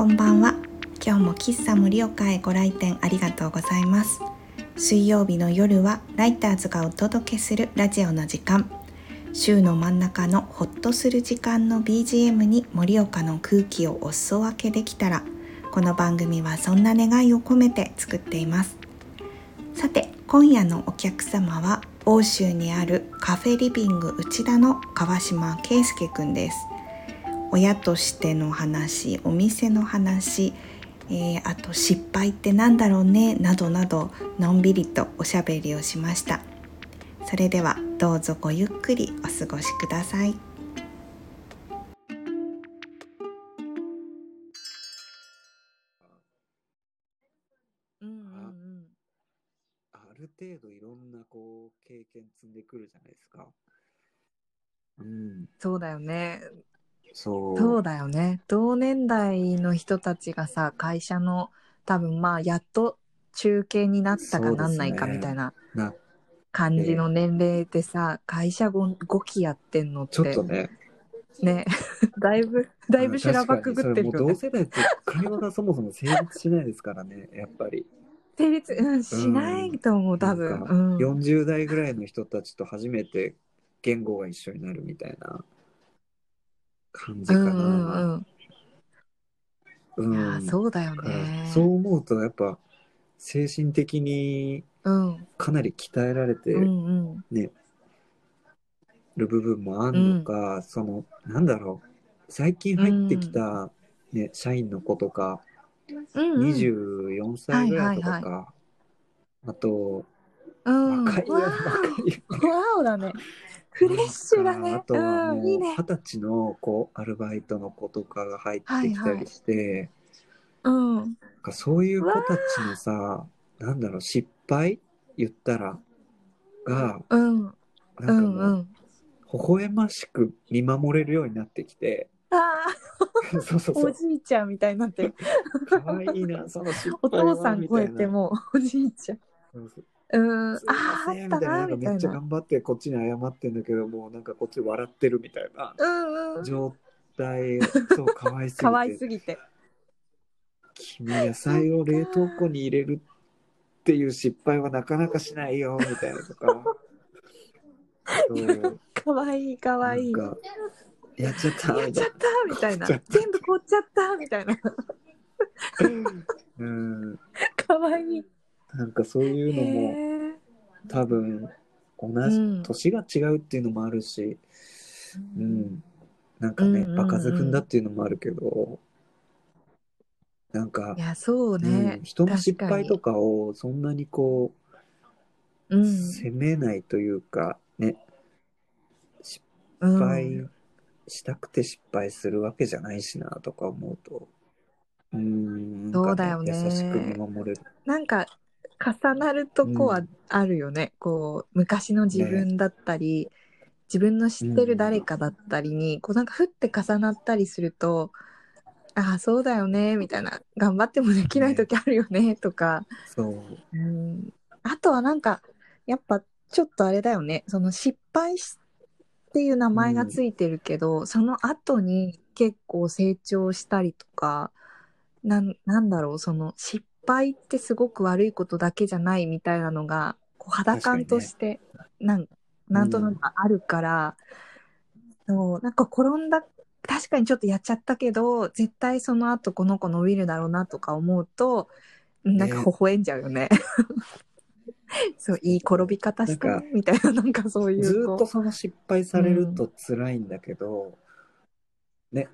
こんばんは。今日も喫茶盛岡へご来店ありがとうございます。水曜日の夜はライターズがお届けするラジオの時間。週の真ん中のホッとする時間の BGM に盛岡の空気をお裾分けできたらこの番組はそんな願いを込めて作っています。さて今夜のお客様は欧州にあるカフェリビング内田の川島圭介くんです。親としての話お店の話、えー、あと失敗ってなんだろうねなどなどのんびりとおしゃべりをしました。それではどうぞごゆっくりお過ごしください。ある程度いろんなこう経験積んでくるじゃないですか。うん、そうだよねそう。そうだよね。同年代の人たちがさ会社の多分まあやっと中継になったかなんないかみたいな感じの年齢でさ、会社 5, 5期やってんのって。ちょっとね。ね。だいぶだいぶ修羅場くぐってるよね。同世代って会話がそもそも成立しないですからねやっぱり。成立、うん、しないと思う、うん、多分、うん、40代ぐらいの人たちと初めて言語が一緒になるみたいな感じかな。うんうん。うん、いやそうだよね。そう思うとやっぱ精神的にかなり鍛えられてね、うんうん、る部分もあんのか、うん、そのなんだろう。最近入ってきた、ね、うん、社員の子とか、うんうん、24歳ぐらいとかか、はいはいはい、あと、うん、若いよ若いよ。だね。フレッシュだね。あとはもう二十歳のこうアルバイトの子とかが入ってきたりして、はいはい、うん、そういう子たちのさなんだろう失敗言ったらが、うん、なんかもう、うんうん、微笑ましく見守れるようになってきて。ああ そうそうそうおじいちゃんみたいになってる。かわいいな、その失敗お父さん超えてもおじいちゃん。そうん、すいませんみたいな、なんかめっちゃ頑張ってこっちに謝ってんだけども、なんかこっち笑ってるみたいな状態、そう、かわいすぎて。かわいすぎて。君野菜を冷凍庫に入れるっていう失敗はなかなかしないよ、みたいなとか。かわいいかわいい。やっちゃったやっちゃったみたいな。全部凍っちゃったみたいな。うん。かわいい。なんかそういうのも多分同じ、年が違うっていうのもあるし、うん、なんかね、場数踏んだっていうのもあるけど、なんか、いや、そうね、うん、人の失敗とかをそんなにこう、うん、責めないというか、ね、失敗したくて失敗するわけじゃないしなとか思うと、うん、そうだよね。優しく見守れる。なんか、重なるとこはあるよね、うん、こう昔の自分だったり、ね、自分の知ってる誰かだったりに、うん、こうなんかふって重なったりするとああそうだよねみたいな頑張ってもできない時あるよね、ね、とか。そう、うん、あとはなんかやっぱちょっとあれだよね。その失敗っていう名前がついてるけど、うん、その後に結構成長したりとかなんなんだろうその失敗ってすごく悪いことだけじゃないみたいなのがこう肌感として、ね、なんなんとなくあるから、うん、そうなんか転んだ確かにちょっとやっちゃったけど絶対その後この子伸びるだろうなとか思うとなんか微笑んじゃうよね。ね そういい転び方したみたいななんかそういうずっとその失敗されると辛いんだけど、うん、ね。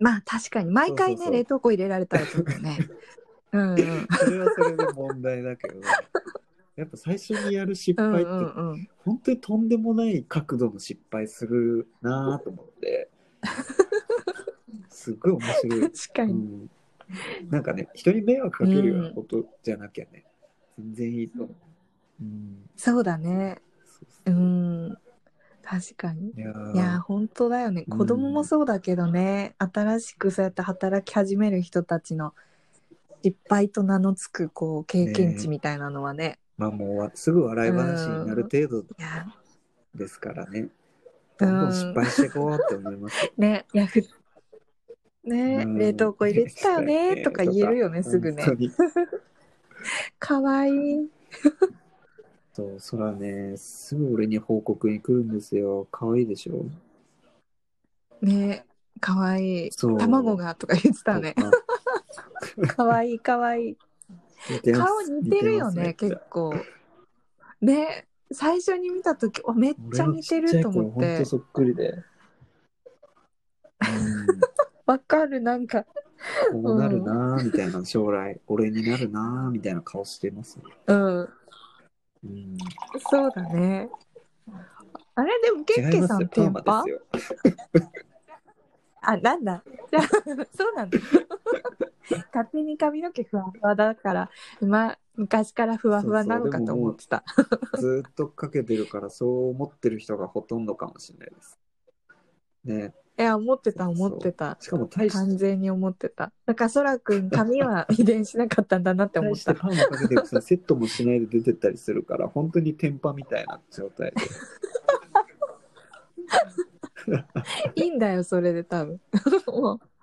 まあ確かに。毎回ね冷凍庫入れられたらちょっとね うんうん、それはそれで問題だけど、やっぱ最初にやる失敗って、本当にとんでもない角度の失敗するなと思って、すっごい面白い。確かに、うん、なんかね、人に迷惑かけるようなことじゃなきゃね、うん、全然いいと思う。うん、そうだね。うん。確かに。いやいや、本当だよね。子供もそうだけどね、新しくそうやって働き始める人たちの失敗と名の付くこう経験値みたいなのはね。ねまあもうすぐ笑い話になる程度ですからね。どんどん失敗していこうって思います。ね、いやふね、うん、冷凍庫入れてたよねとか言えるよね、すぐね。かわいい。そう、そらね、すぐ俺に報告に来るんですよ。かわいいでしょ？ねかわいい。卵がとか言ってたね。かわいいかわいい。顔似てるよね、結構。ね最初に見た時おめっちゃ似てると思って。ほんとそっくりで。わかる、なんか。こうなるなーみたいな、将来、俺になるなーみたいな顔してますね。うん。うん、そうだね。あれ、でも、ケッケさん、テンパ あ、なんだ。そうなんだ。勝手に髪の毛ふわふわだから、ま、昔からふわふわなのかと思ってた。ずっとかけてるから、そう思ってる人がほとんどかもしれないです。ね。いや、思ってた、思ってた。しかも大して。完全に思ってた。だから、そらくん、髪は遺伝しなかったんだなって思った。パーマかけてさ、セットもしないで出てったりするから、本当に天パみたいな状態で。いいんだよ、それで多分。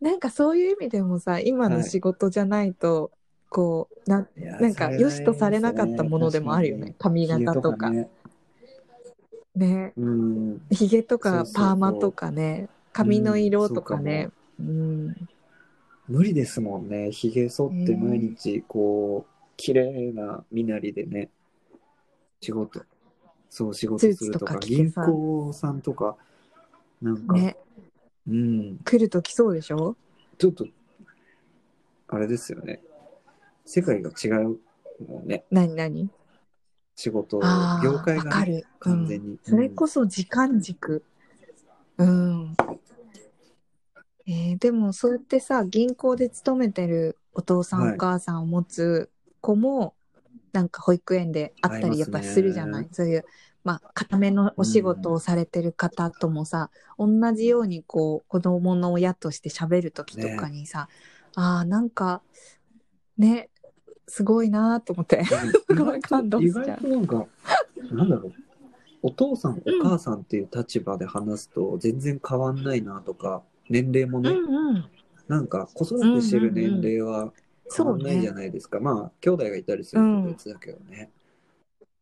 なんかそういう意味でもさ、今の仕事じゃないと、はい、こう、な、なんか、良しとされなかったものでもあるよね。髪型とか。ね。ひげとかパーマとかね、髪の色とかね。うん、無理ですもんね。ひげ剃って毎日、こう、綺麗な身なりでね、仕事、そう、仕事するとか、銀行さんとか、なんか、ね、うん。来ると来そうでしょ？ちょっと、あれですよね。世界が違うもんね。何何？仕事、業界が、ね、完全に、うん、それこそ時間軸。うん。えー、でもそうやってさ、銀行で勤めてるお父さん、お母さんを持つ子も、なんか保育園であったりやっぱするじゃない、そういう、まあ、固めのお仕事をされてる方ともさ、うん、同じようにこう、子供の親として喋る時とかにさ、ね、ああ、なんか、ね、すごいなと思って、感動しちゃう。意外となんか、なんだろう。お父さん、お母さんっていう立場で話すと全然変わんないなとか、年齢もね、うんうん、なんか子育てしてる年齢は変わんないじゃないですか。うんうんうん、まあ、兄弟がいたりすると別だけどね。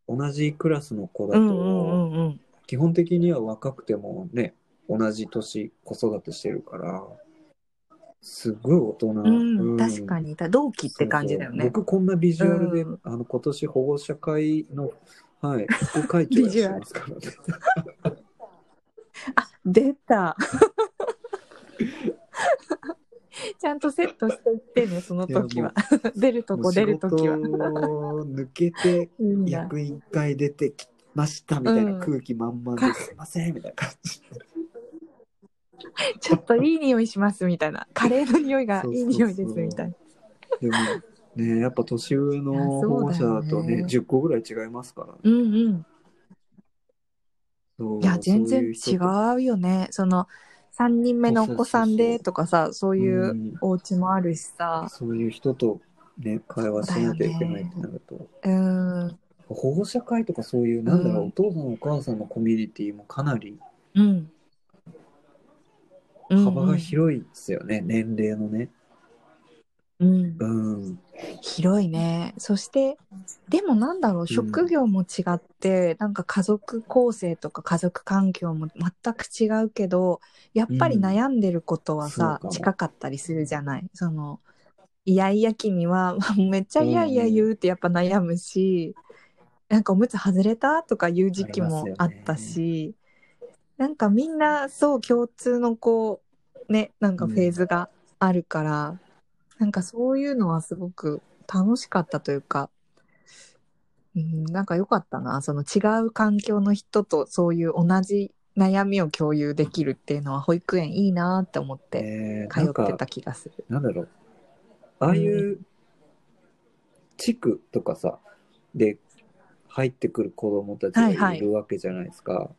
うん、同じクラスの子だと、うんうんうん、基本的には若くてもね、同じ年子育てしてるから、すごい大人。うん、うん、確かに。同期って感じだよね。僕こんなビジュアルで、うん、あの、今年保護者会の、はい、副会長してますからね。あ、出た。ちゃんとセットしていってね、その時は。出るとこ出るときは。抜けて、役員会出てきましたみたいな空気満々で、すいませんみたいな感じ。ちょっといい匂いしますみたいな。カレーの匂いがいい匂いですみたいな。でもね、やっぱ年上の保護者だとね、ね10個ぐらい違いますからね。うんうん。いや、全然違うよね。その、3人目のお子さんでとかさ、そういうお家もあるしさ。そういう人とね、会話しなきゃいけないってなると。うん。保護者会とかそういう、なんだろう、うん、お父さんお母さんのコミュニティもかなり、うん、幅が広いですよね、うんうん、年齢のね。うん、うん、広いね。そして、でもなんだろう、職業も違って、うん、なんか家族構成とか家族環境も全く違うけど、やっぱり悩んでることはさ、うん、近かったりするじゃない？その、いやいや期には、めっちゃいやいや言うってやっぱ悩むし、うん、なんかおむつ外れたとか言う時期もあったし、なんかみんなそう共通のこうねなんかフェーズがあるから、うん、なんかそういうのはすごく楽しかったというか、うん、なんか良かったなその違う環境の人とそういう同じ悩みを共有できるっていうのは保育園いいなって思って通ってた気がする。えー、なんだろうああいう地区とかさ、で入ってくる子供たちがいるわけじゃないですか。はいはい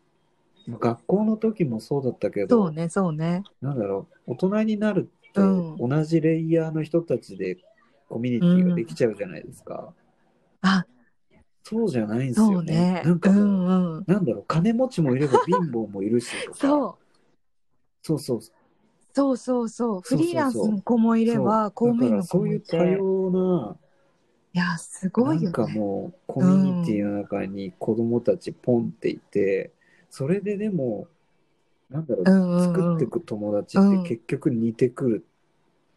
学校の時もそうだったけど、そうね、そうね。なんだろう、大人になると、同じレイヤーの人たちでコミュニティができちゃうじゃないですか。うん、あそうじゃないんですよね。ねなんか、うんうん、なんだろう、金持ちもいれば貧乏もいるしとか。そう。そうそう。そうそうそうフリーランスの子もいれば公務員の子もいてそういう多様ないやすごいよ、ね、なんかもうコミュニティの中に子供たちポンっていて、それででもなんだろう,、うんうんうん。作っていく友達って結局似てくる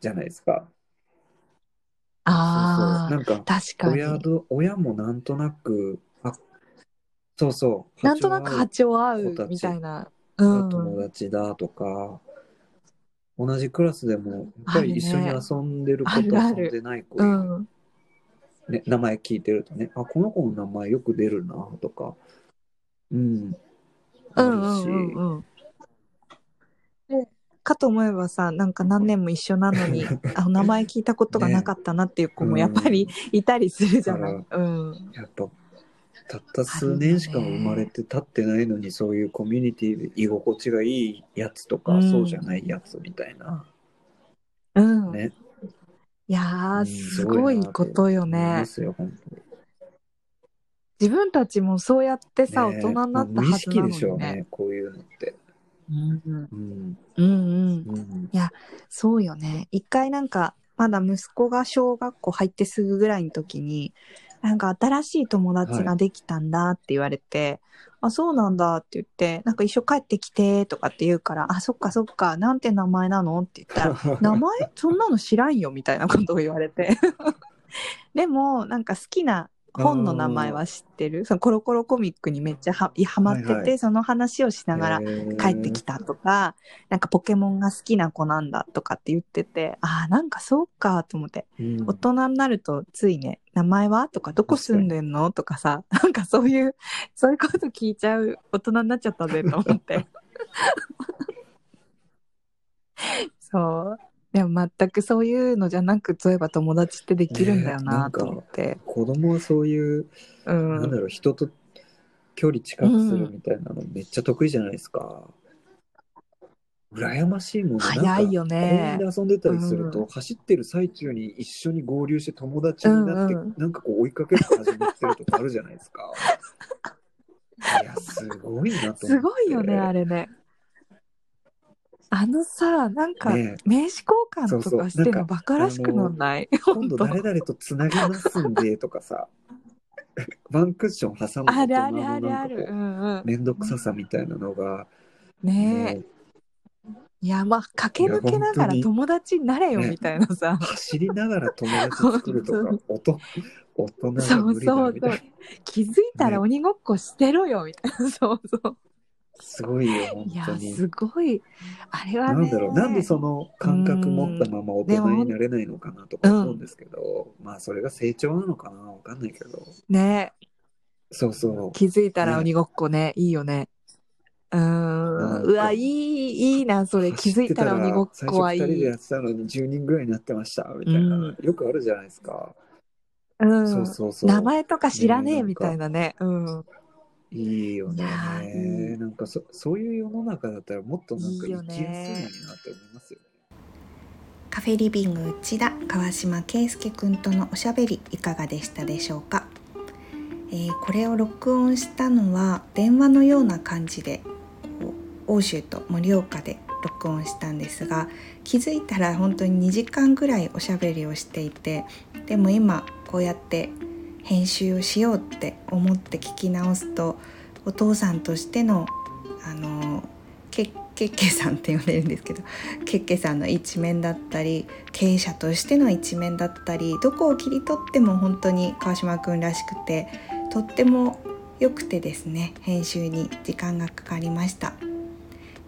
じゃないですか。ああそうそう。なんか確か親にど親もなんとなくあそうそうなんとなく波長合うみたいな、うん、友達だとか、同じクラスでもやっぱり一緒に遊んでる子と遊んでない子、うん。ね、名前聞いてるとねあこの子の名前よく出るなとか。うん。あるし、うんうんうんうんでかと思えばさなんか何年も一緒なのに あ名前聞いたことがなかったなっていう子もやっぱりいたりするじゃない、ううん。やっぱたった数年しか生まれて経ってないのにそういうコミュニティで居心地がいいやつとか、うん。そうじゃないやつみたいな。うん。ね、いやすごいことよね。自分たちもそうやってさ、ね。大人になった無意はずなの識でしょうにねね。こういうのってうんうん。うんうん。うんそうよね。一回なんか、まだ息子が小学校入ってすぐぐらいの時に、なんか新しい友達ができたんだって言われて、あ、そうなんだって言って、なんか一緒帰ってきてとかって言うから、あ、そっかそっか、なんて名前なのって言ったら、名前？そんなの知らんよみたいなことを言われて。でも、なんか好きな本の名前は知ってる？そのコロコロコミックにめっちゃははまってて、はいはい。その話をしながら帰ってきたとか、なんかポケモンが好きな子なんだとかって言ってて、ああ、なんかそうかと思って、うん。大人になるとついね、名前はとか、どこ住んでんのとかさ、なんかそういう、そういうこと聞いちゃう大人になっちゃったぜと思って。そう。でも全くそういうのじゃなく、そういえば友達ってできるんだよなと思って。子供はそういう、うなんん。だろう人と距離近くするみたいなのめっちゃ得意じゃないですか。羨ましいもんね。早いよね公園で遊んでたりすると、うん走ってる最中に一緒に合流して友達になって、うんうんなんかこう追いかけっこ始まってるとかあるじゃないですか。いや、すごいなと思って。すごいよね、あれね。あのさ、なんか、ね名刺交換とそうそうかしてるなんかのバカらしくなんない？今度誰々とつなげますんでとかさ、ワンクッション挟むあるあるあるある。う、うんうん。めんどくささみたいなのが、ねえ。いや、まあ、駆け抜けながらいや本友達になれよねみたいなさ。走りながら友達作るとか、おと大人がそう無理だそうそうみたいな。。気づいたら鬼ごっこしてろよみたいな。そうそう。すごいよ、本いや当、に。すごい。あれはね。なんだろう、なんでその感覚持ったまま大人になれないのかなとか思うんですけど、まあそれが成長なのかな、わかんないけど。ねそうそう。気づいたら鬼ごっこね。いいよね。うーん。うわ、いい、いいな、それ。気づいたら鬼ごっこはいい最初二人でや。ってたのに10人ぐらいになってました、みたいな。うんよくあるじゃないですか。うん。そうそうそう。名前とか知らねえねみたいなね。うん。いいよね。いなんかそそういう世の中だったらもっとなんか生きやすいのにねなって思いますよね。カフェリビング内田川島圭介くんとのおしゃべりいかがでしたでしょうか、えーこれを録音したのは電話のような感じで欧州と盛岡で録音したんですが気づいたら本当に2時間ぐらいおしゃべりをしていてでも今こうやって編集をしようって思って聞き直すとお父さんとしてのあのけけっけさんって呼んでるんですけど けっけさんの一面だったり経営者としての一面だったりどこを切り取っても本当に川島くんらしくてとっても良くてですね編集に時間がかかりました。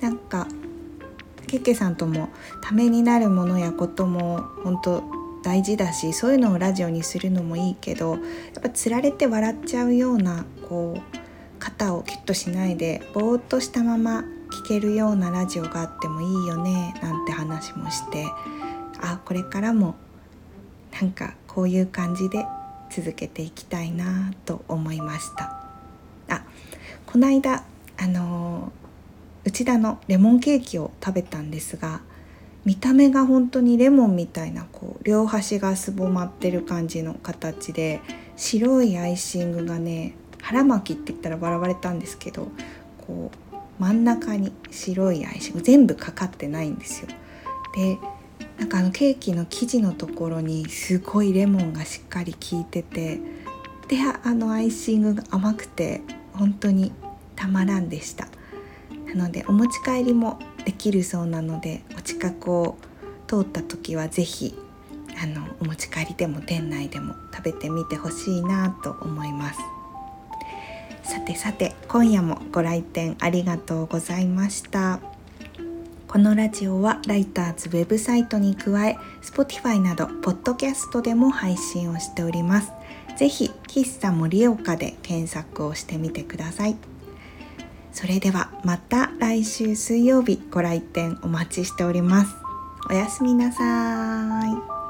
なんかけっけさんともためになるものやことも本当大事だしそういうのをラジオにするのもいいけどやっぱつられて笑っちゃうようなこう肩をキュッとしないでぼーっとしたまま聞けるようなラジオがあってもいいよねなんて話もしてあこれからもなんかこういう感じで続けていきたいなと思いました。あこの間あのー内田のレモンケーキを食べたんですが見た目が本当にレモンみたいなこう両端がすぼまってる感じの形で白いアイシングがね腹巻きって言ったら笑われたんですけどこう真ん中に白いアイシング全部かかってないんですよ。でなんかあのケーキの生地のところにすごいレモンがしっかり効いててであのアイシングが甘くて本当にたまらんでした。なのでお持ち帰りもできるそうなのでお近くを通った時は是非あのお持ち帰りでも店内でも食べてみてほしいなと思います。さてさて今夜もご来店ありがとうございました。このラジオはライターズウェブサイトに加え Spotify などポッドキャストでも配信をしております。ぜひ喫茶盛岡で検索をしてみてください。それではまた来週水曜日ご来店お待ちしておりますおやすみなさい。